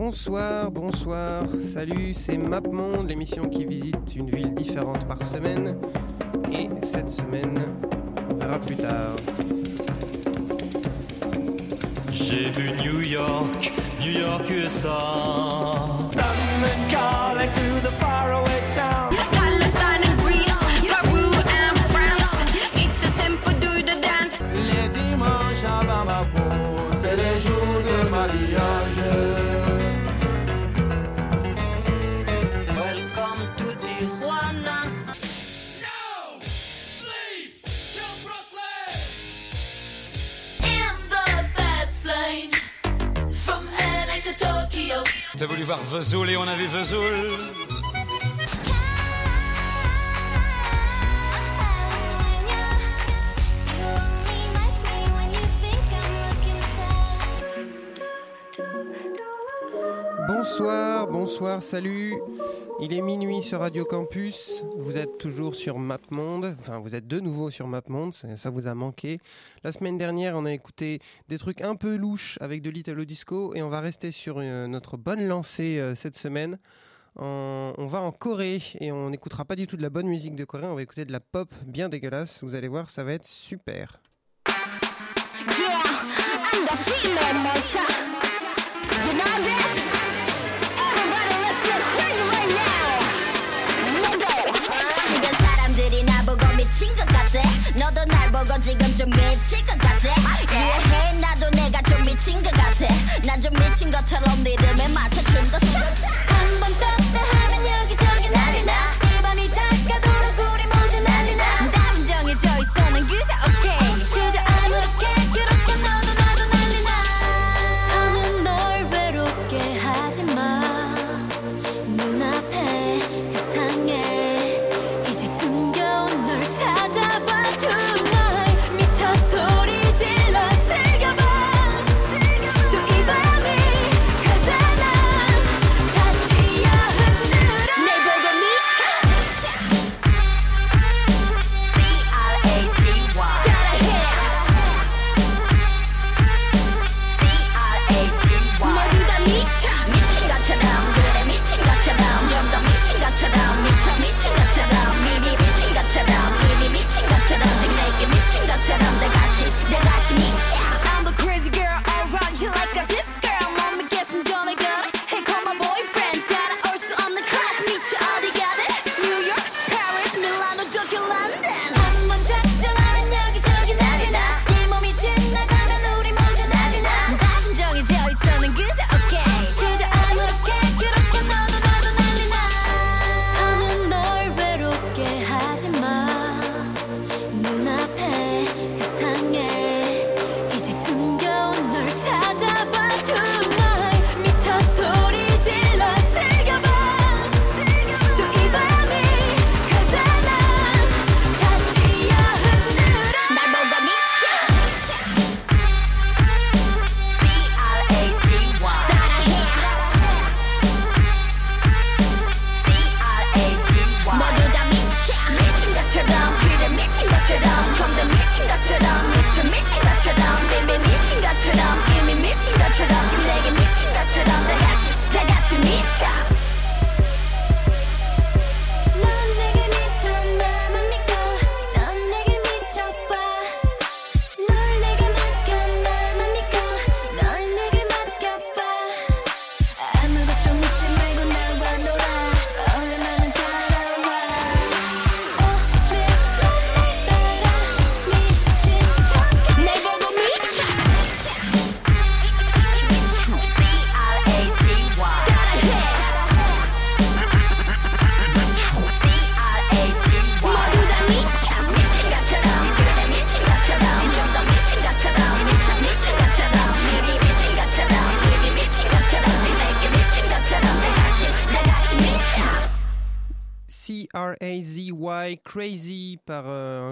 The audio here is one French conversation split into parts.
Bonsoir, bonsoir, salut, c'est MapMonde, l'émission qui visite une ville différente par semaine. Et cette semaine, on plus tard. J'ai vu New York, New York USA. boulevard Vesoul et on a vu Vesoul. bonsoir, salut. Il est minuit sur Radio Campus. Vous êtes toujours sur MapMonde. Enfin, vous êtes de nouveau sur MapMonde. Ça vous a manqué. La semaine dernière, on a écouté des trucs un peu louches avec de l'Italo Disco et on va rester sur euh, notre bonne lancée euh, cette semaine. On va en Corée et on n'écoutera pas du tout de la bonne musique de Corée, on va écouter de la pop bien dégueulasse. Vous allez voir, ça va être super. 미친 것 같아. 너도 날 보고 지금 좀 미칠 것 같아. 이해해? 나도 내가 좀 미친 것 같아. 난 좀 미친 것처럼 리듬에 맞춰 춤도 춰.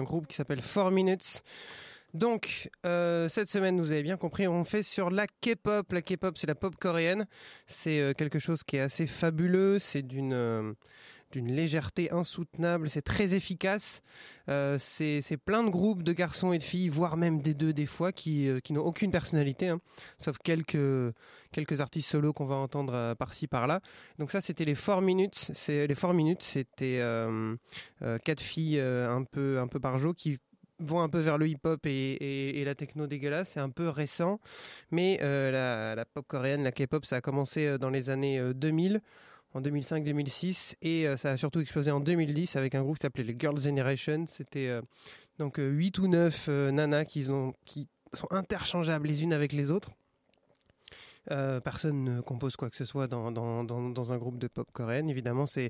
groupe qui s'appelle 4 Minutes. Donc, euh, cette semaine, vous avez bien compris, on fait sur la K-pop. La K-pop, c'est la pop coréenne. C'est euh, quelque chose qui est assez fabuleux. C'est d'une, euh, d'une légèreté insoutenable. C'est très efficace. Euh, c'est plein de groupes de garçons et de filles, voire même des deux des fois, qui, euh, qui n'ont aucune personnalité, hein, sauf quelques, quelques artistes solos qu'on va entendre euh, par-ci par-là. Donc ça, c'était les 4 minutes. C'est les 4 minutes, c'était euh, quatre filles un peu un peu par jour qui vont un peu vers le hip-hop et, et- la techno dégueulasse. C'est un peu récent, mais la, la pop coréenne, la K-pop, ça a commencé dans les années euh, 2000. En 2005-2006 et euh, ça a surtout explosé en 2010 avec un groupe qui s'appelait les Girls Generation. C'était euh, donc 8 ou 9 nanas qui, ont, qui sont interchangeables les unes avec les autres. Euh, personne ne compose quoi que ce soit dans, un groupe de pop coréenne. Évidemment, euh,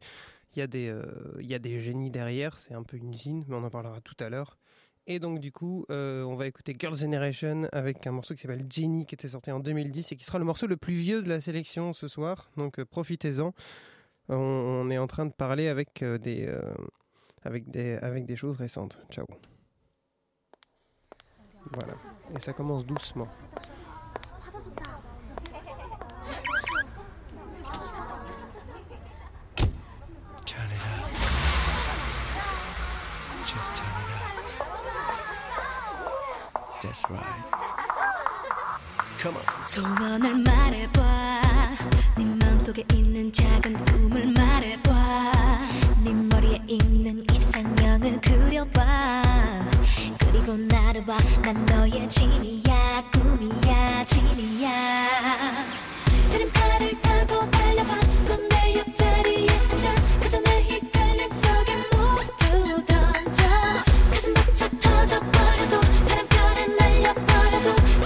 il y a des génies derrière, c'est un peu une usine, mais on en parlera tout à l'heure. Et donc du coup, euh, on va écouter Girls' Generation avec un morceau qui s'appelle Jenny, qui était sorti en 2010 et qui sera le morceau le plus vieux de la sélection ce soir. Donc euh, profitez-en. On, est en train de parler avec, euh, des, avec, des, avec des choses récentes. Ciao. Voilà. Et ça commence doucement. That's right. Come on. 소원을 말해봐. 네 마음속에 있는 작은 꿈을 말해봐. 네 머리에 있는 이상형을 그려봐. 그리고 나를 봐 난 너의 진이야. 꿈이야. 진이야. 드림카를 타고 달려봐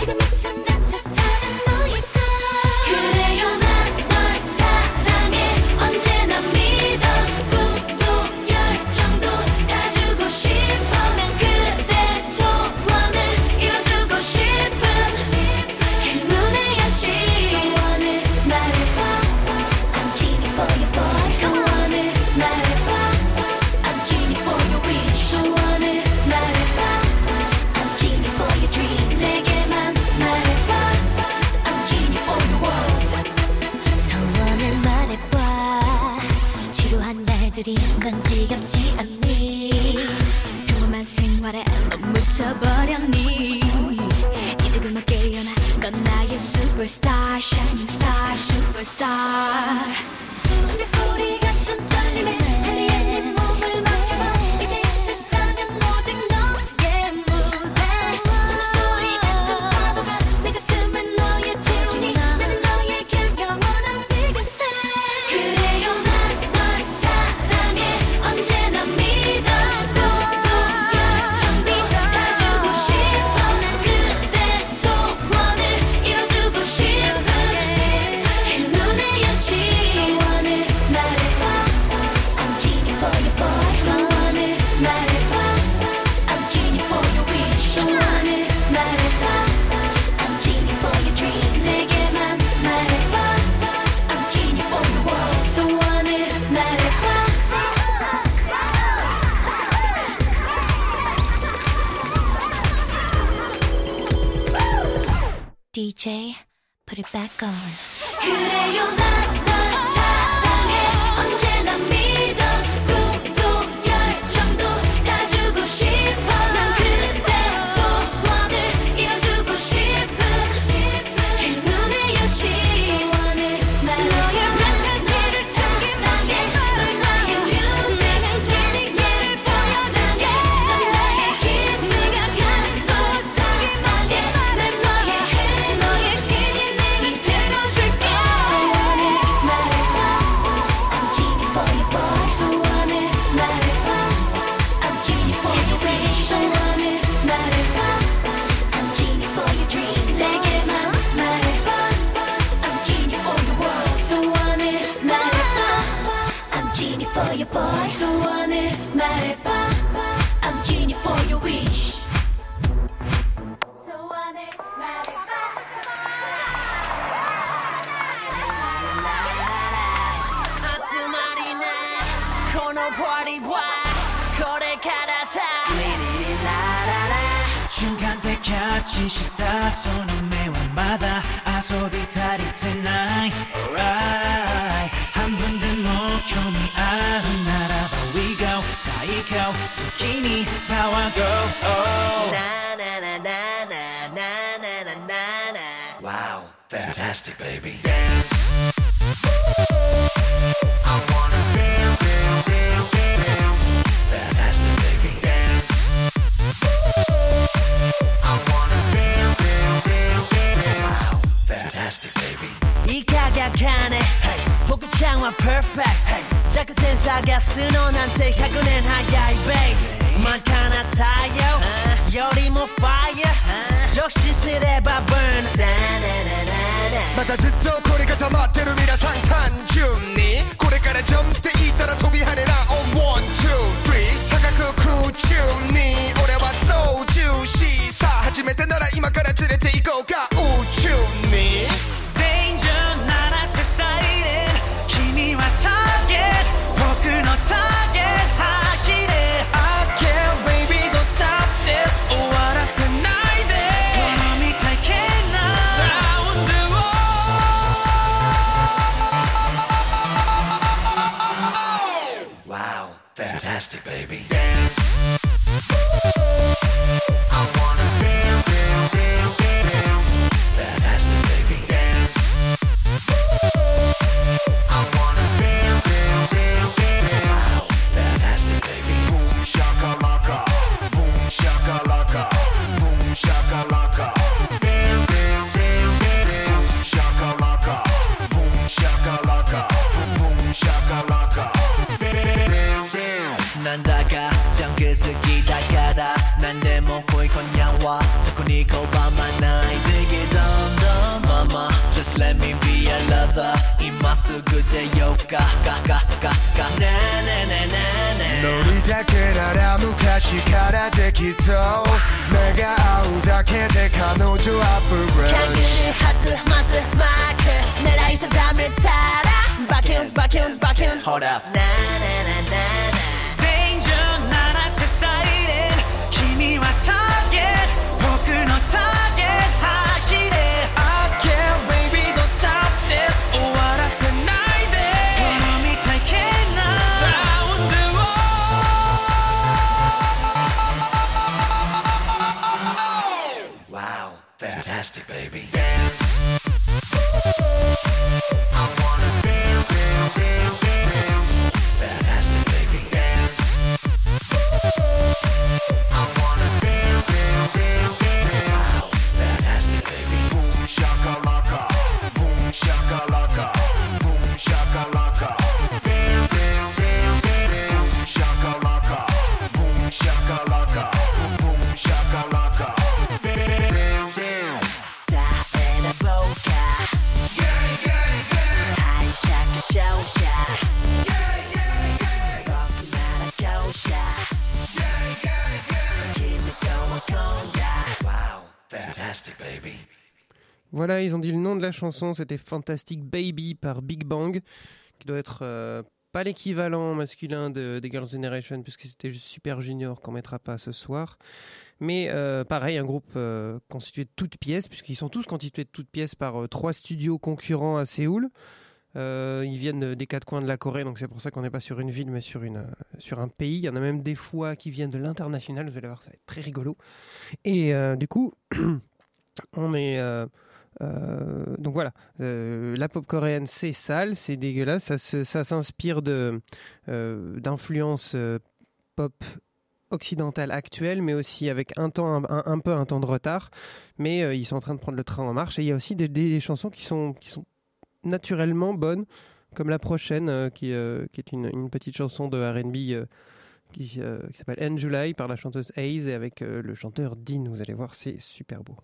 지금 이 순간 난 지겹지 않니? 평범한 생활에 넌 묻혀버렸니? 이제 그만 깨어나 넌 나의 superstar shining star superstar その目はまだ遊び足りてない Alright 半分でも興味あるな 最高好きに騒ごう Na na na na na na na na na na Wow, fantastic, baby. Dance. I wanna dance, dance, dance, dance. Fantastic, baby. Dance. いかがかね、僕ちゃんは perfect、弱点探すのなんて100年早い babe 真っ赤な太陽よりも fire 直視すれば burn またずっとこれが溜まってる皆さん単純にこれからジャンプって言ったら飛び跳ねな on one two three. 高く空中に俺は操縦しさあ初めてなら今から連れて行こうか宇宙 Ils ont dit le nom de la chanson, c'était Fantastic Baby par Big Bang, qui doit être euh, pas l'équivalent masculin de, des Girls' Generation, puisque c'était Super Junior qu'on mettra pas ce soir. Mais euh, pareil, un groupe euh, constitué de toutes pièces, puisqu'ils sont tous constitués de toutes pièces par trois studios concurrents à Séoul. Ils viennent de- des quatre coins de la Corée, donc c'est pour ça qu'on n'est pas sur une ville, mais sur, une, sur un pays. Il y en a même des fois qui viennent de l'international, vous allez voir, ça va être très rigolo. Et du coup, on est... euh, donc voilà, Euh, la pop coréenne c'est sale, c'est dégueulasse, ça, s'inspire euh, d'influences pop occidentales actuelles, mais aussi avec un temps un, peu un temps de retard. Mais ils sont en train de prendre le train en marche et il y a aussi des, chansons qui sont naturellement bonnes, comme la prochaine qui, est une, petite chanson de R&B. qui, s'appelle End July par la chanteuse Hayes et avec le chanteur Dean, vous allez voir, c'est super beau.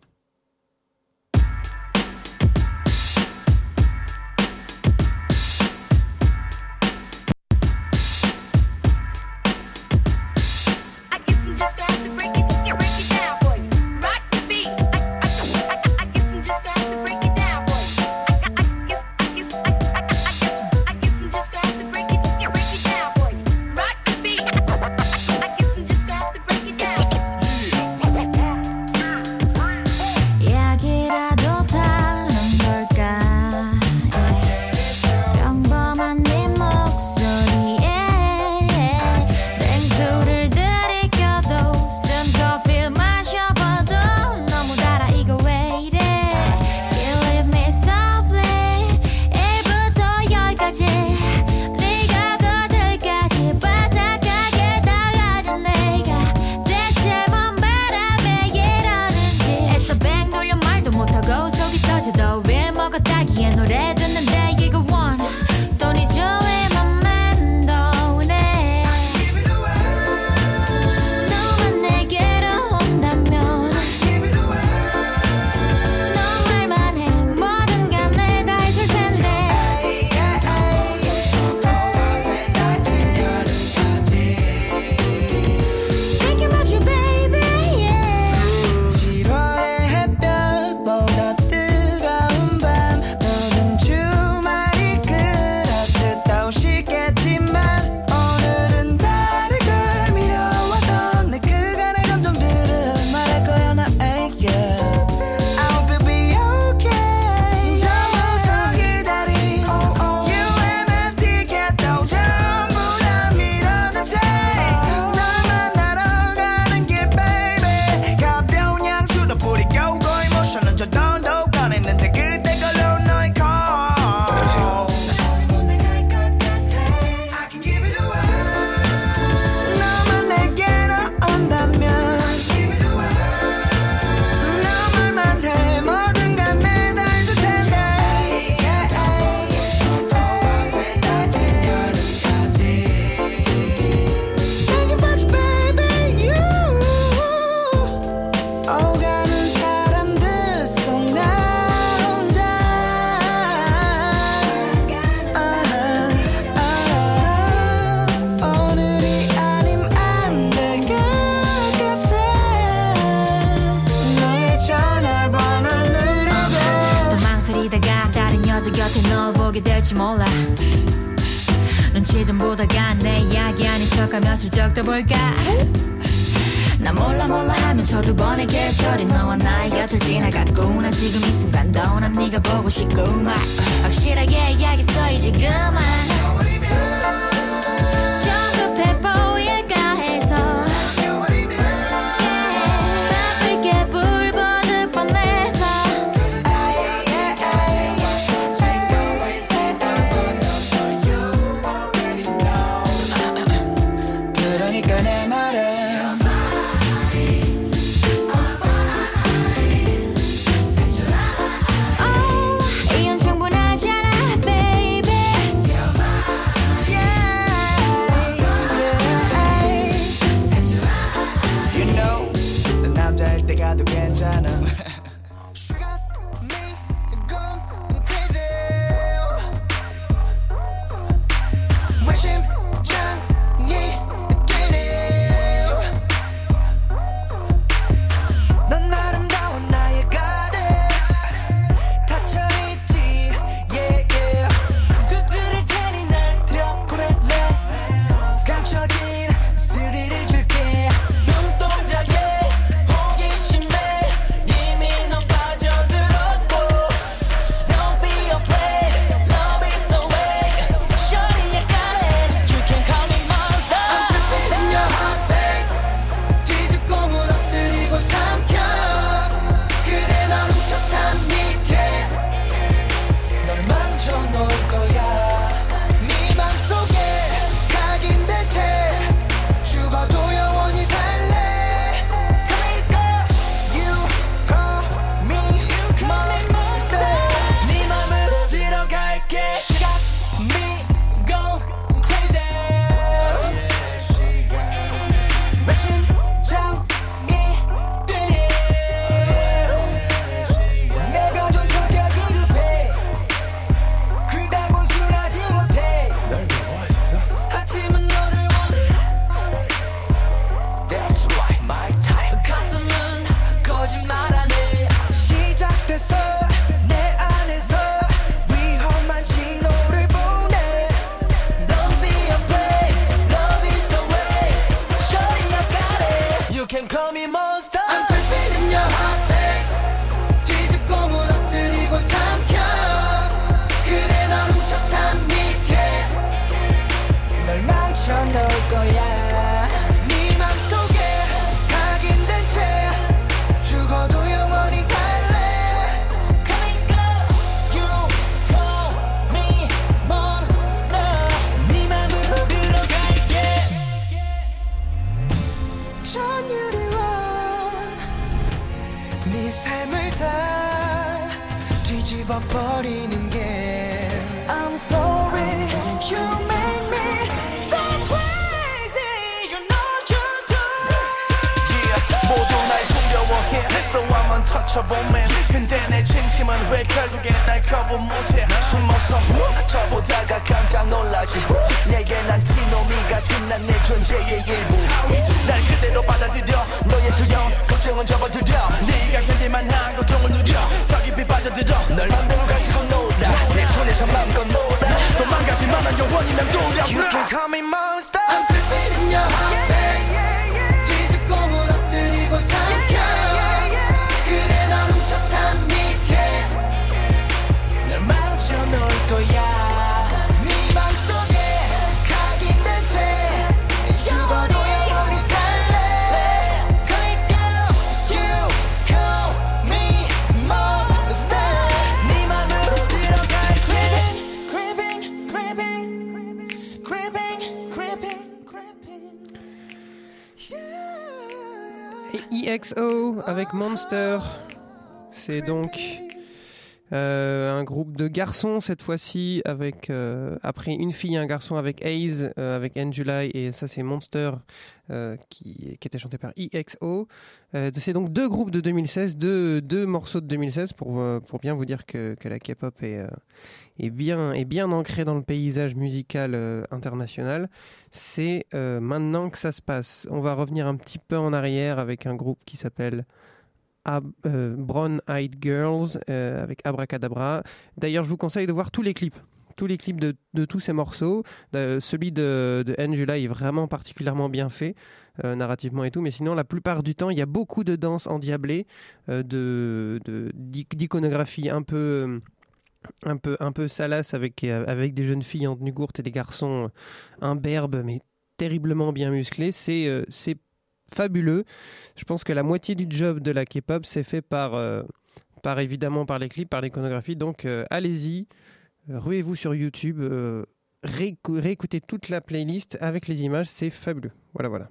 de garçons cette fois-ci, avec euh, après une fille et un garçon avec Haze, euh, avec End July, et ça c'est Monster euh, qui, qui était chanté par EXO. Euh, c'est donc deux groupes de 2016, deux, deux morceaux de 2016 pour, pour bien vous dire que, que la K-pop est, est, bien, est bien ancrée dans le paysage musical international. C'est maintenant que ça se passe. On va revenir un petit peu en arrière avec un groupe qui s'appelle... Ab euh, Brown Eyed Girls euh, avec Abracadabra. D'ailleurs, je vous conseille de voir tous les clips tous les clips de, tous ces morceaux. Celui de, Angela est vraiment particulièrement bien fait, euh, narrativement et tout. Mais sinon, la plupart du temps, il y a beaucoup de danses endiablées, euh, d'iconographie un peu. Un salace avec, des jeunes filles en tenue courte et des garçons imberbes mais terriblement bien musclés. C'est fabuleux. Je pense que la moitié du job de la K-pop, c'est fait par, euh, par évidemment par les clips, par l'iconographie. Donc euh, allez-y, ruez-vous sur YouTube, euh, réécoutez toute la playlist avec les images, c'est fabuleux. Voilà, voilà.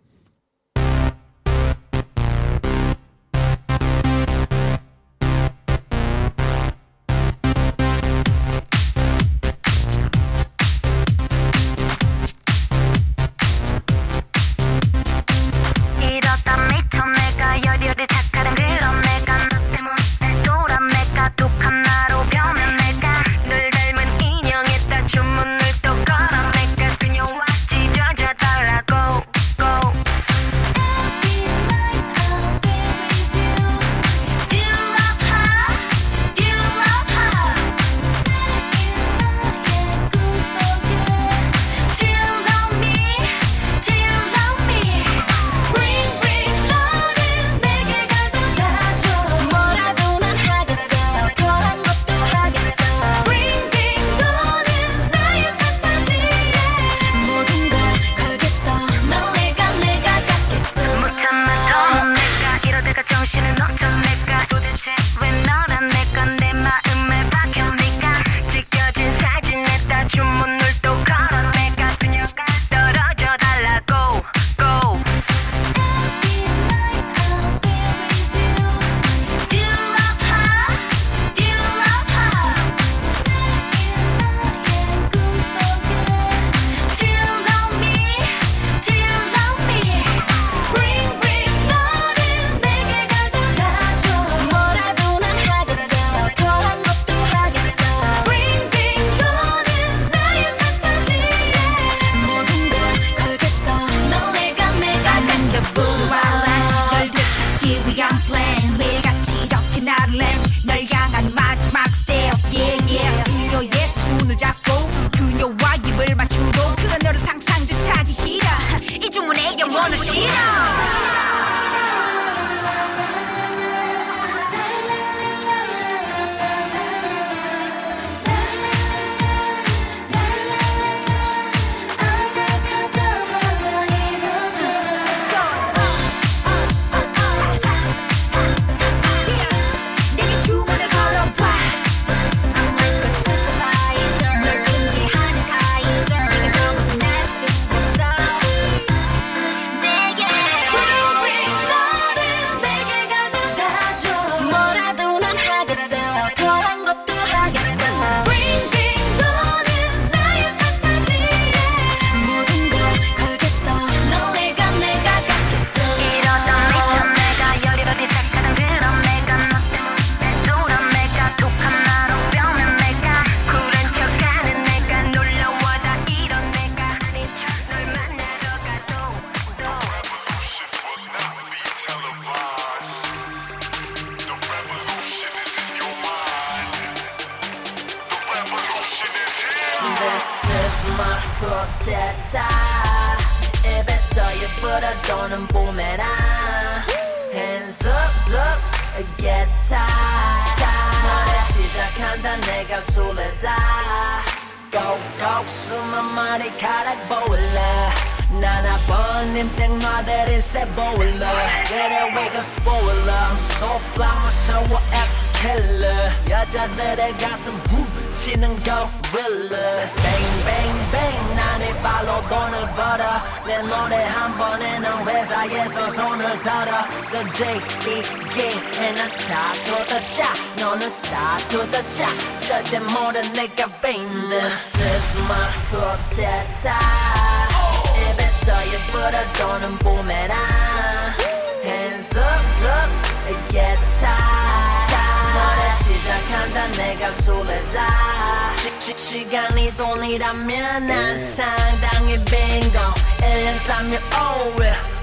널 덜어 던질리게 해놨다 도더자 너는 사도더자 절대 모른 내가 being This is my corteza 입에서 예쁘다 도는 부메랑 Hands up up get tight 너를 시작한다 내가 술래다 시간이 돈이라면 난 상당히 빙고 1, 3, 6, 5, 1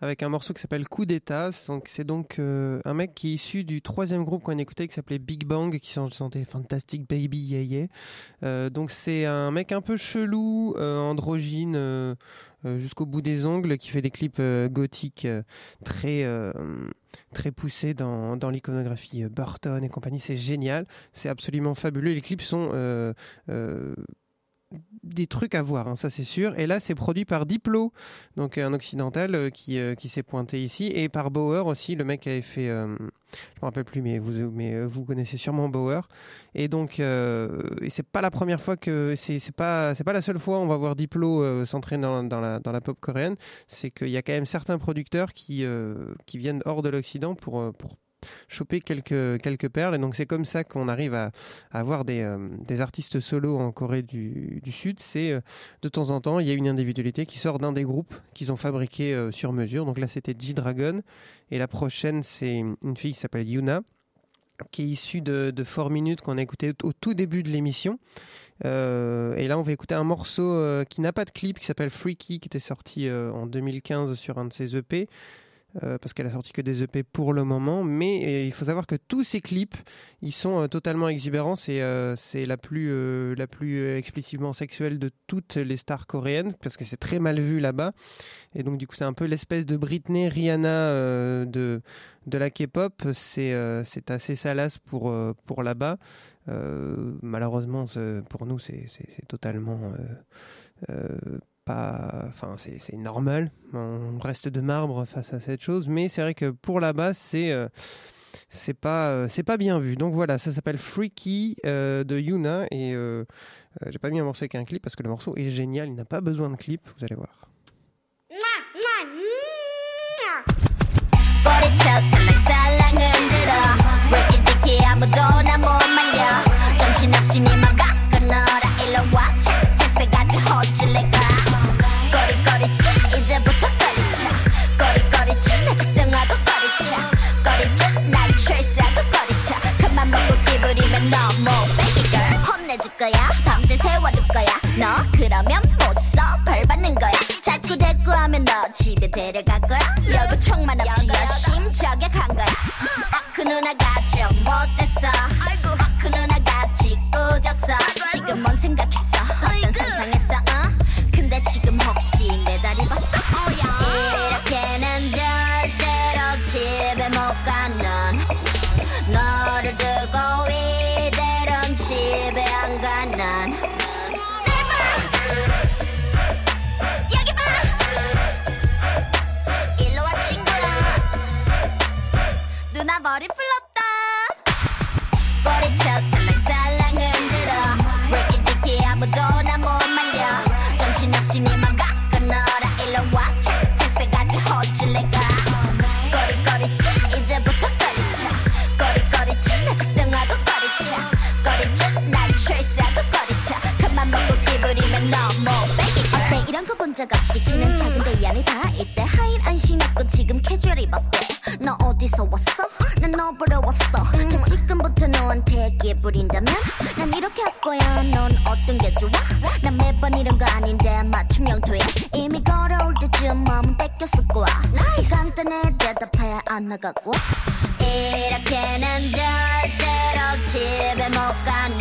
avec un morceau qui s'appelle Coup d'État. C'est donc euh, un mec qui est issu du troisième groupe qu'on écoutait qui s'appelait Big Bang, qui chantait Fantastic Baby Yeah Yeah. Euh, donc c'est un mec un peu chelou, euh, androgyne. jusqu'au bout des ongles, qui fait des clips gothiques très très poussés dans, dans l'iconographie Burton et compagnie. C'est génial, c'est absolument fabuleux. Les clips sont des trucs à voir, hein, ça c'est sûr. Et là, c'est produit par Diplo, donc un occidental euh, qui, euh, qui s'est pointé ici, et par Bauer aussi, le mec qui avait fait, euh, je me rappelle plus, mais vous, mais euh, vous connaissez sûrement Bauer. Et donc, euh, et c'est pas la première fois que, c'est pas, c'est pas la seule fois on va voir Diplo euh, s'entraîner dans, dans la, dans la pop coréenne. C'est qu'il y a quand même certains producteurs qui, euh, qui viennent hors de l'Occident pour, euh, pour choper quelques, quelques perles. Et donc, c'est comme ça qu'on arrive à, à avoir des, euh, des artistes solos en Corée du, Sud. C'est euh, de temps en temps, il y a une individualité qui sort d'un des groupes qu'ils ont fabriqué euh, sur mesure. Donc là, c'était G-Dragon. Et la prochaine, c'est une fille qui s'appelle Yuna, qui est issue de, de 4 minutes qu'on a écouté au tout début de l'émission. Et là, on va écouter un morceau qui n'a pas de clip, qui s'appelle Freaky, qui était sorti en 2015 sur un de ses EP. Euh, parce qu'elle a sorti que des EP pour le moment, mais euh, il faut savoir que tous ces clips, ils sont euh, totalement exubérants. C'est c'est la plus la plus explicitement sexuelle de toutes les stars coréennes, parce que c'est très mal vu là-bas. Et donc du coup, c'est un peu l'espèce de Britney, Rihanna de de la K-pop. C'est c'est assez salace pour pour là-bas. Malheureusement, pour nous, c'est totalement Enfin, c'est normal. On reste de marbre face à cette chose, mais c'est vrai que pour là-bas, c'est euh, c'est pas euh, c'est pas bien vu. Donc voilà, ça s'appelle Freaky euh, de Yuna et j'ai pas mis un morceau avec un clip parce que le morceau est génial. Il n'a pas besoin de clip. Vous allez voir. 밤새 세워둘 거야. 너 그러면 못써. 벌 받는 거야. 자꾸 대꾸하면 너 집에 데려갈 거야. 여고 총만 없지 여심 저격한 거야. 아그 누나가 좀 못됐어. 아그 누나가 짓궂었어. 지금 뭔 생각 머리 풀렀 부린다면 난 이렇게 할 거야. 넌 어떤 게 좋아? 난 매번 이런 거 아닌데 맞춤 영토야 이미 걸어올 때쯤 마음 뺏겼을 거야. 제 간단해 대답해야 안 나가고. 이렇게 는 절대로 집에 못 가는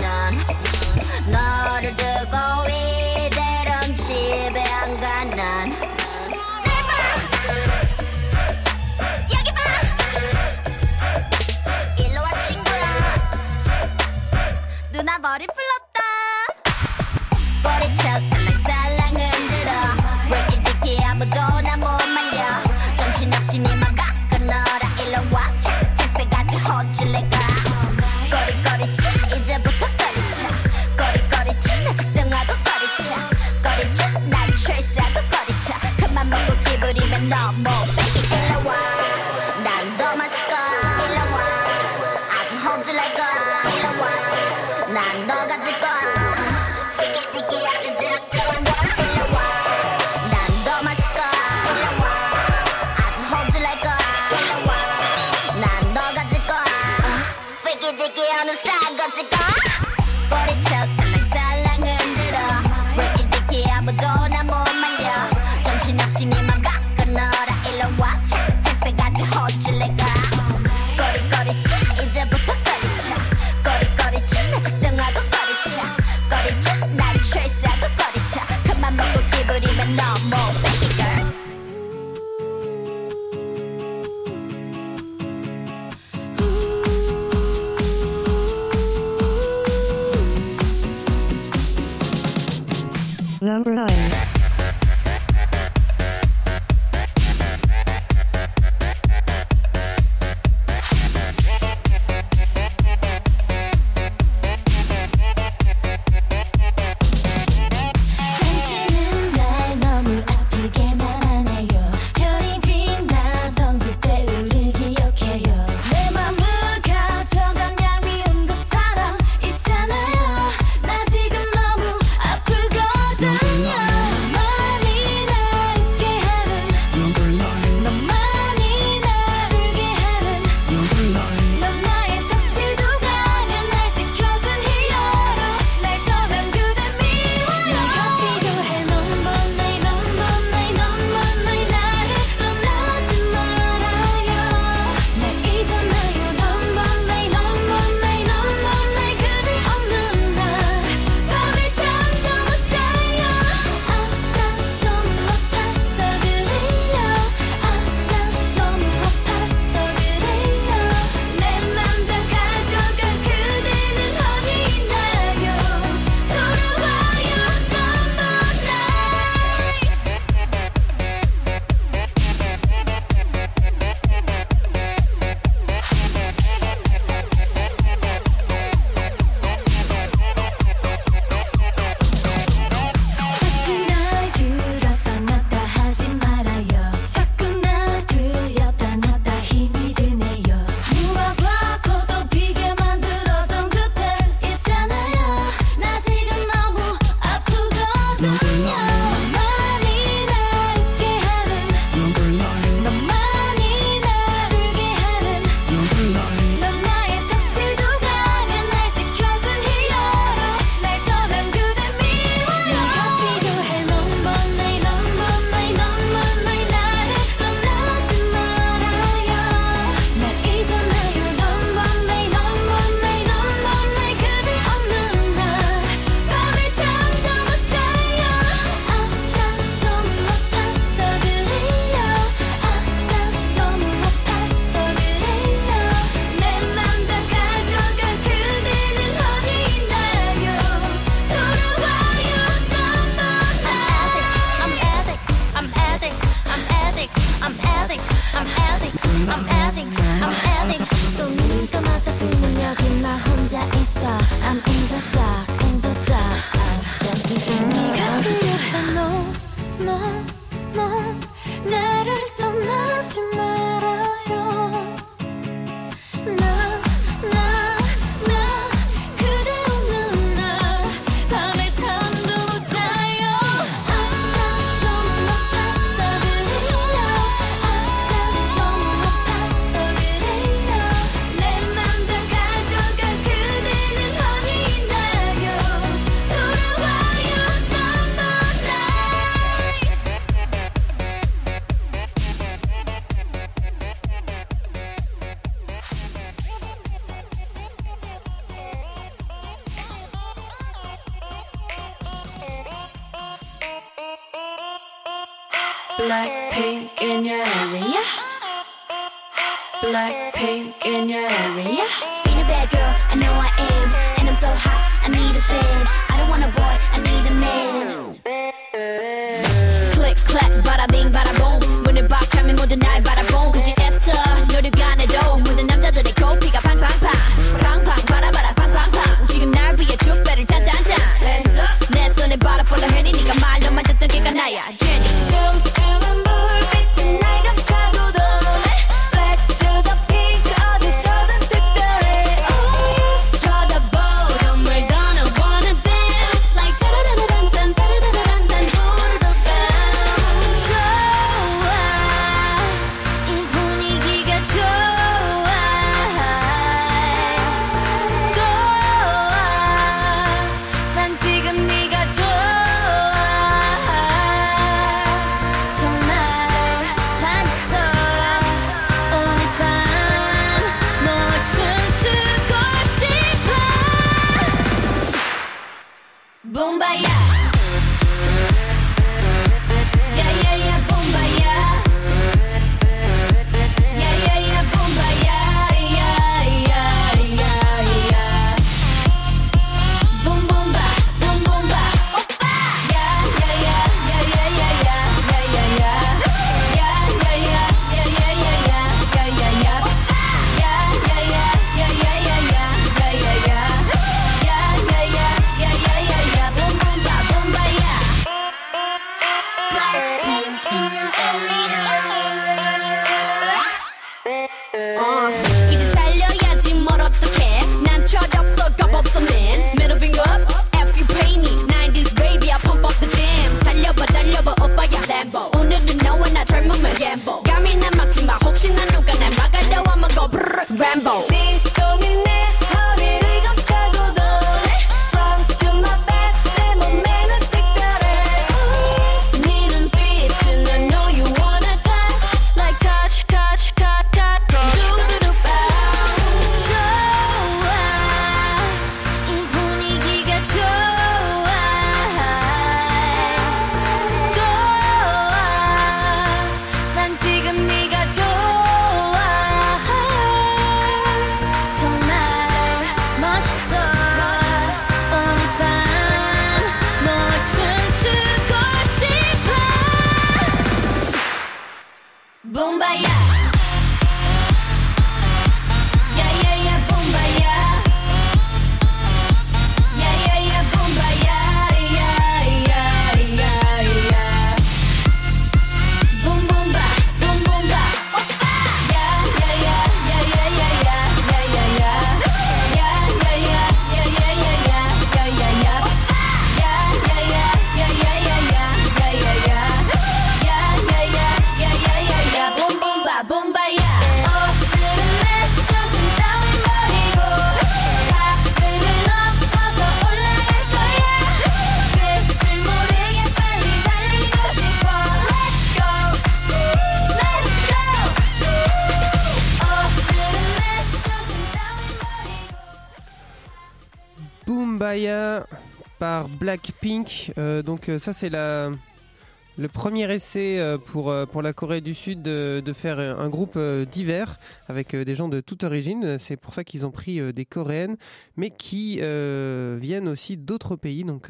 Blackpink. Euh, donc euh, ça c'est le premier essai euh, pour, pour la Corée du Sud de, faire un groupe divers avec des gens de toute origine. C'est pour ça qu'ils ont pris des Coréennes, mais qui viennent aussi d'autres pays. Donc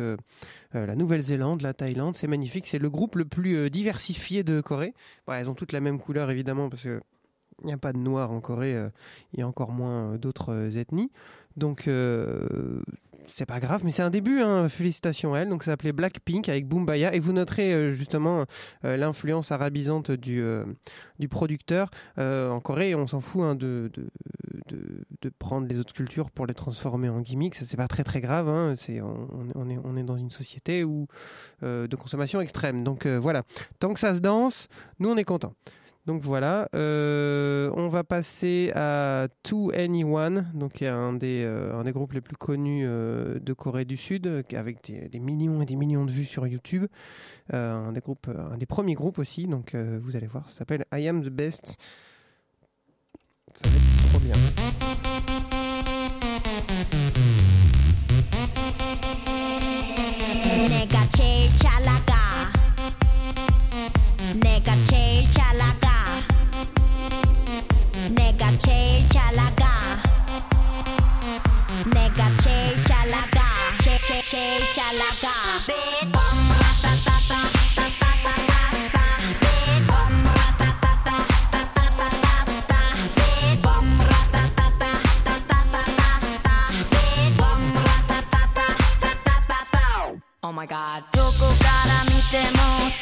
la Nouvelle-Zélande, la Thaïlande, c'est magnifique. C'est le groupe le plus diversifié de Corée. Bah, elles ont toutes la même couleur évidemment parce que il n'y a pas de noir en Corée, il y a encore moins d'autres ethnies. Donc c'est pas grave, mais c'est un début. Hein. Félicitations à elle. Donc ça s'appelait Blackpink avec Boombaya. Et vous noterez euh, justement euh, l'influence arabisante du, euh, du producteur. Euh, en Corée, on s'en fout hein, de, de, de, prendre les autres cultures pour les transformer en gimmicks. C'est pas très très grave. Hein. C'est, on, est, on est dans une société où, de consommation extrême. Donc voilà, tant que ça se danse, nous on est contents. Donc voilà, euh, on va passer à To Anyone, donc un des, euh, un des groupes les plus connus euh, de Corée du Sud, avec des, millions et des millions de vues sur YouTube. un, des premiers groupes aussi, donc vous allez voir, ça s'appelle I Am the Best. Ça va être trop bien. change chalaga. Nega change chalaga. Change change chalaga. Bitch. Oh my god どこから見ても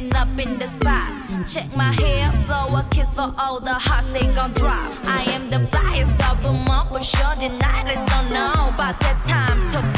been up in the spot. Check my hair, blow a kiss for all the hearts they gon' drop. I am the flyest of them all, but sure denied it, so no. About that time, to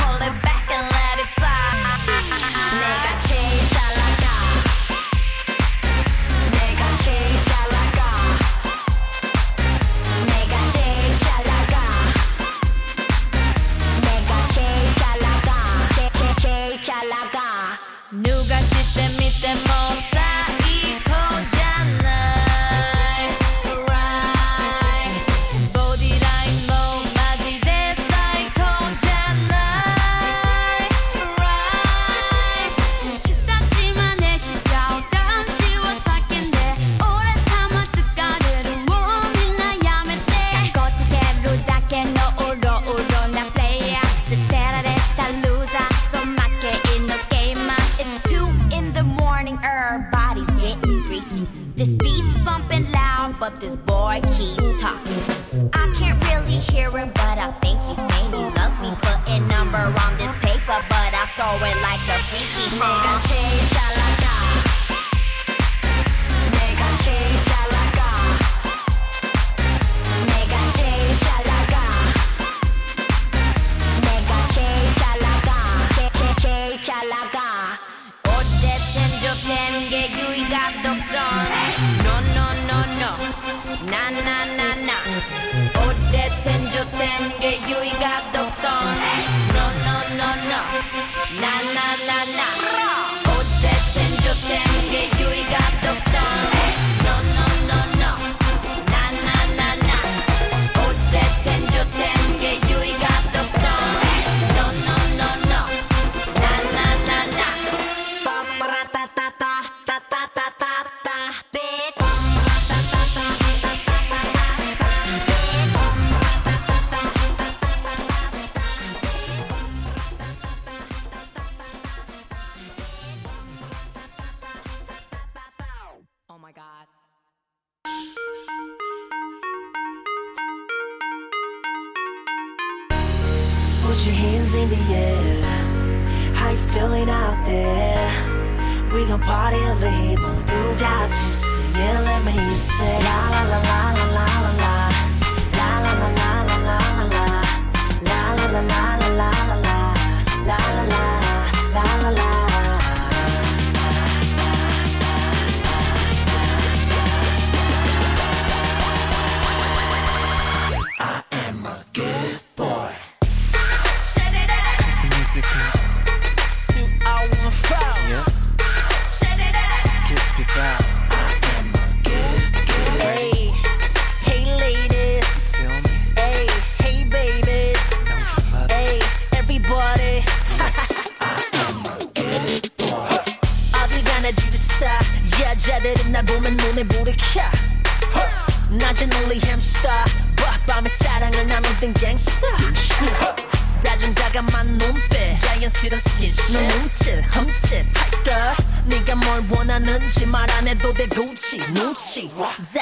Gucci.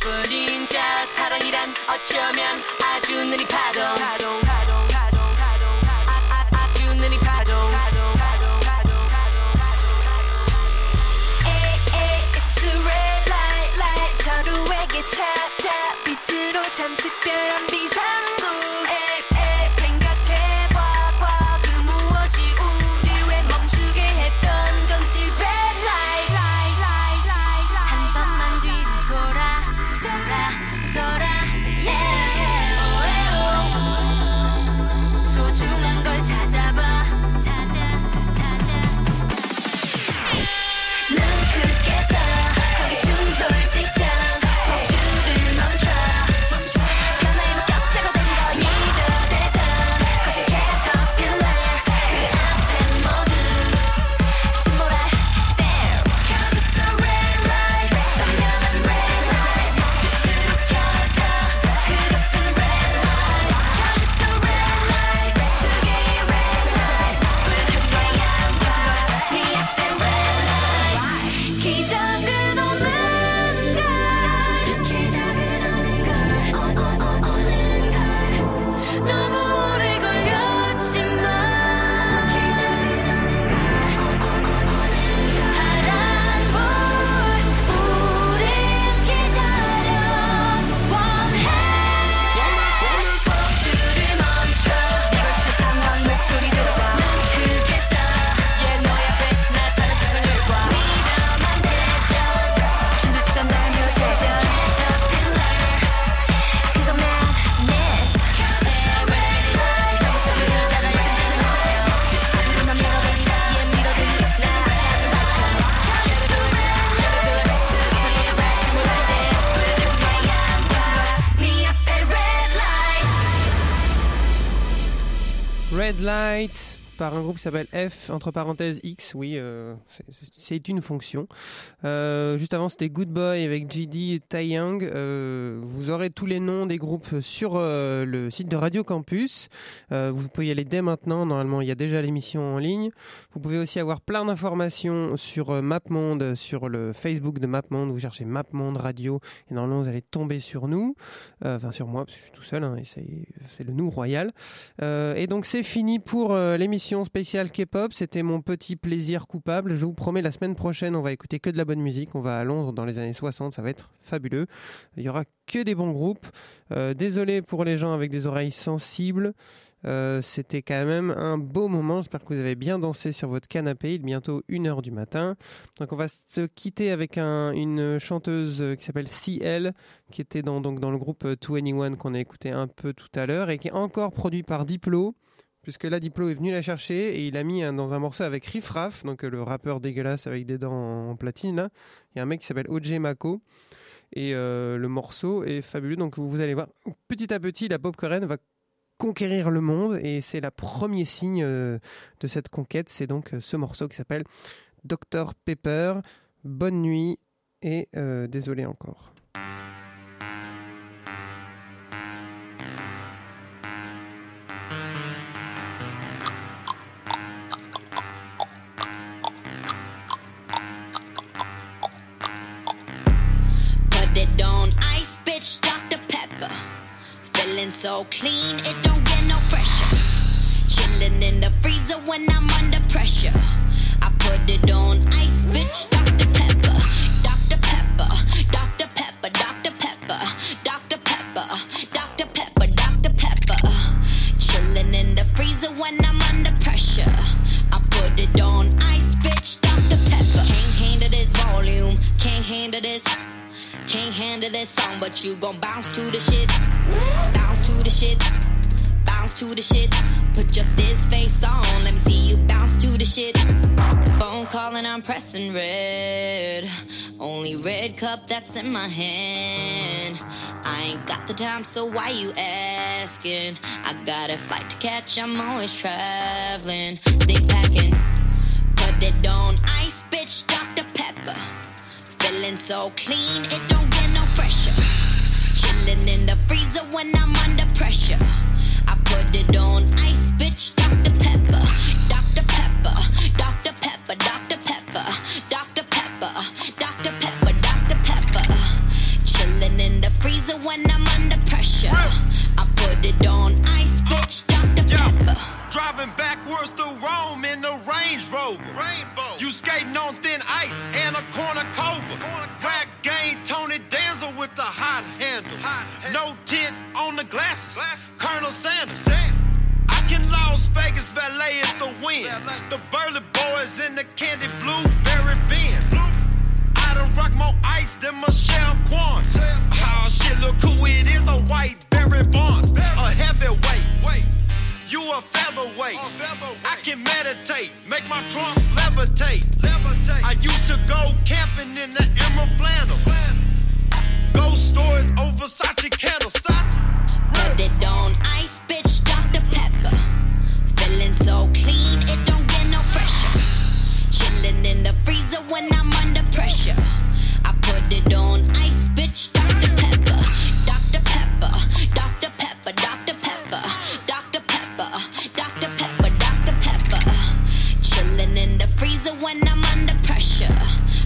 그뿐인 자 사랑이란 어쩌면 아주 느린 파동, 파동, 파동. Red Light par un groupe qui s'appelle F, entre parenthèses X, oui, euh, c'est- une fonction. Euh, juste avant, c'était Good Boy avec GD et Tai Young. Euh, vous aurez tous les noms des groupes sur euh, le site de Radio Campus. Vous pouvez y aller dès maintenant. Normalement, il y a déjà l'émission en ligne. Vous pouvez aussi avoir plein d'informations sur MapMonde, sur le Facebook de MapMonde. Vous cherchez MapMonde Radio et normalement, vous allez tomber sur nous. Enfin, sur moi, parce que je suis tout seul, hein, c'est le nous royal. Et donc c'est fini pour euh, l'émission spéciale K-pop. C'était mon petit plaisir coupable. Je vous promets, la semaine prochaine, on va écouter que de la bonne musique. On va à Londres dans les années 60. Ça va être fabuleux. Il y aura que des bons groupes. Euh, désolé pour les gens avec des oreilles sensibles. Euh, C'était quand même un beau moment. J'espère que vous avez bien dansé sur votre canapé. Il est bientôt 1h du matin. Donc on va se quitter avec un- une chanteuse qui s'appelle CL, qui était dans, donc dans le groupe euh, 2NE1 qu'on a écouté un peu tout à l'heure et qui est encore produit par Diplo. Puisque là, Diplo est venu la chercher et il a mis dans un morceau avec Riff Raff, donc euh, le rappeur dégueulasse avec des dents en, platine. Il y a un mec qui s'appelle OJ Mako. Et euh, le morceau est fabuleux. Donc vous allez voir, petit à petit, la pop coréenne va conquérir le monde. Et c'est le premier signe euh, de cette conquête. C'est donc ce morceau qui s'appelle Dr Pepper. Bonne nuit et désolé encore. So clean, it don't get no fresher. Chilling in the freezer when I'm under pressure. I put it on ice, bitch, Dr. Pepper. Dr. Pepper, Dr. Pepper, Dr. Pepper, Dr. Pepper, Dr. Pepper, Dr. Pepper. Chilling in the freezer when I'm under pressure. I put it on ice, bitch, Dr. Pepper. Can't handle this volume, can't handle this. Can't handle this song, but you gon' bounce to the shit. To the shit. Bounce to the shit. Put your this face on. Let me see you bounce to the shit. Phone calling, I'm pressing red. Only red cup that's in my hand. I ain't got the time, so why you asking? I got a flight to catch, I'm always traveling. Stay packing. Put it on ice, bitch, Dr. Pepper. Feeling so clean, it don't get no fresher. Chilling in the freezer when I'm under pressure. I put it on ice, bitch, Dr. Pepper. Dr. Pepper, Dr. Pepper, Dr. Pepper, Dr. Pepper, Dr. Pepper, Dr. Pepper. Chilling in the freezer when I'm under pressure. I put it on ice, bitch, Dr. Pepper. Driving backwards through Rome in the Range Rover. Rainbow. You skating on thin ice and a corner cover. Rag game Tony Danza with the hot handles. No tint on the glasses. Colonel Sanders. I can Las Vegas valet is the win. The burly Boys in the candy blueberry Benz. I done rock more ice than Michelle Kwan. Oh shit, look who it is, the white Barry Bonds. A heavyweight. You a featherweight. I can meditate, make my trunk levitate. I used to go camping in the Emerald Flannel. Ghost stories over Versace candles. Put it on ice, bitch, Dr. Pepper. Feeling so clean, it don't get no fresher. Chilling in the freezer when I'm under pressure. I put it on ice, bitch, Dr. Pepper. Dr. Pepper, Dr. Pepper, Dr. Pepper, Dr. Pepper, Dr. Pepper, Dr. Pepper. Chilling in the freezer when I'm under pressure.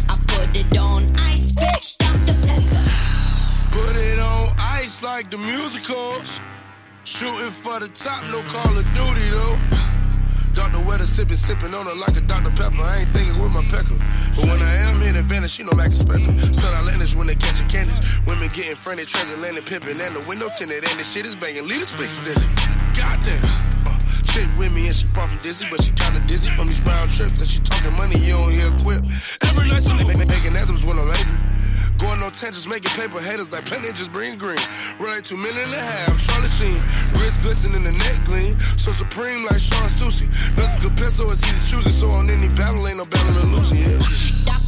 I put it on ice, bitch, Dr. Pepper. Put it on ice like the musical. Shooting for the top, no Call of Duty though. Dr. Weather sipping, sipping on her like a Dr. Pepper. I ain't thinking with my pecker. But when I am hitting Venice, she know Mac Spectre. Sun outlandish when they catching candies. Women getting friendly, transatlantic pimping. And the window tinted, and the shit is banging. Lead a speak still. Goddamn. Uh, chick with me and she far from dizzy, but she kinda dizzy from these round trips. And she talking money, you don't hear a quip. Every night, she making anthems when I'm angry. Going on tangents, making paper haters like penny just bring green. Like two million and a half, Charlie Sheen. Wrist glistening, in the neck gleam. So supreme like Sean Susie. Nothing compared, so it's easy choosing. So on any battle, ain't no battle to lose, yeah.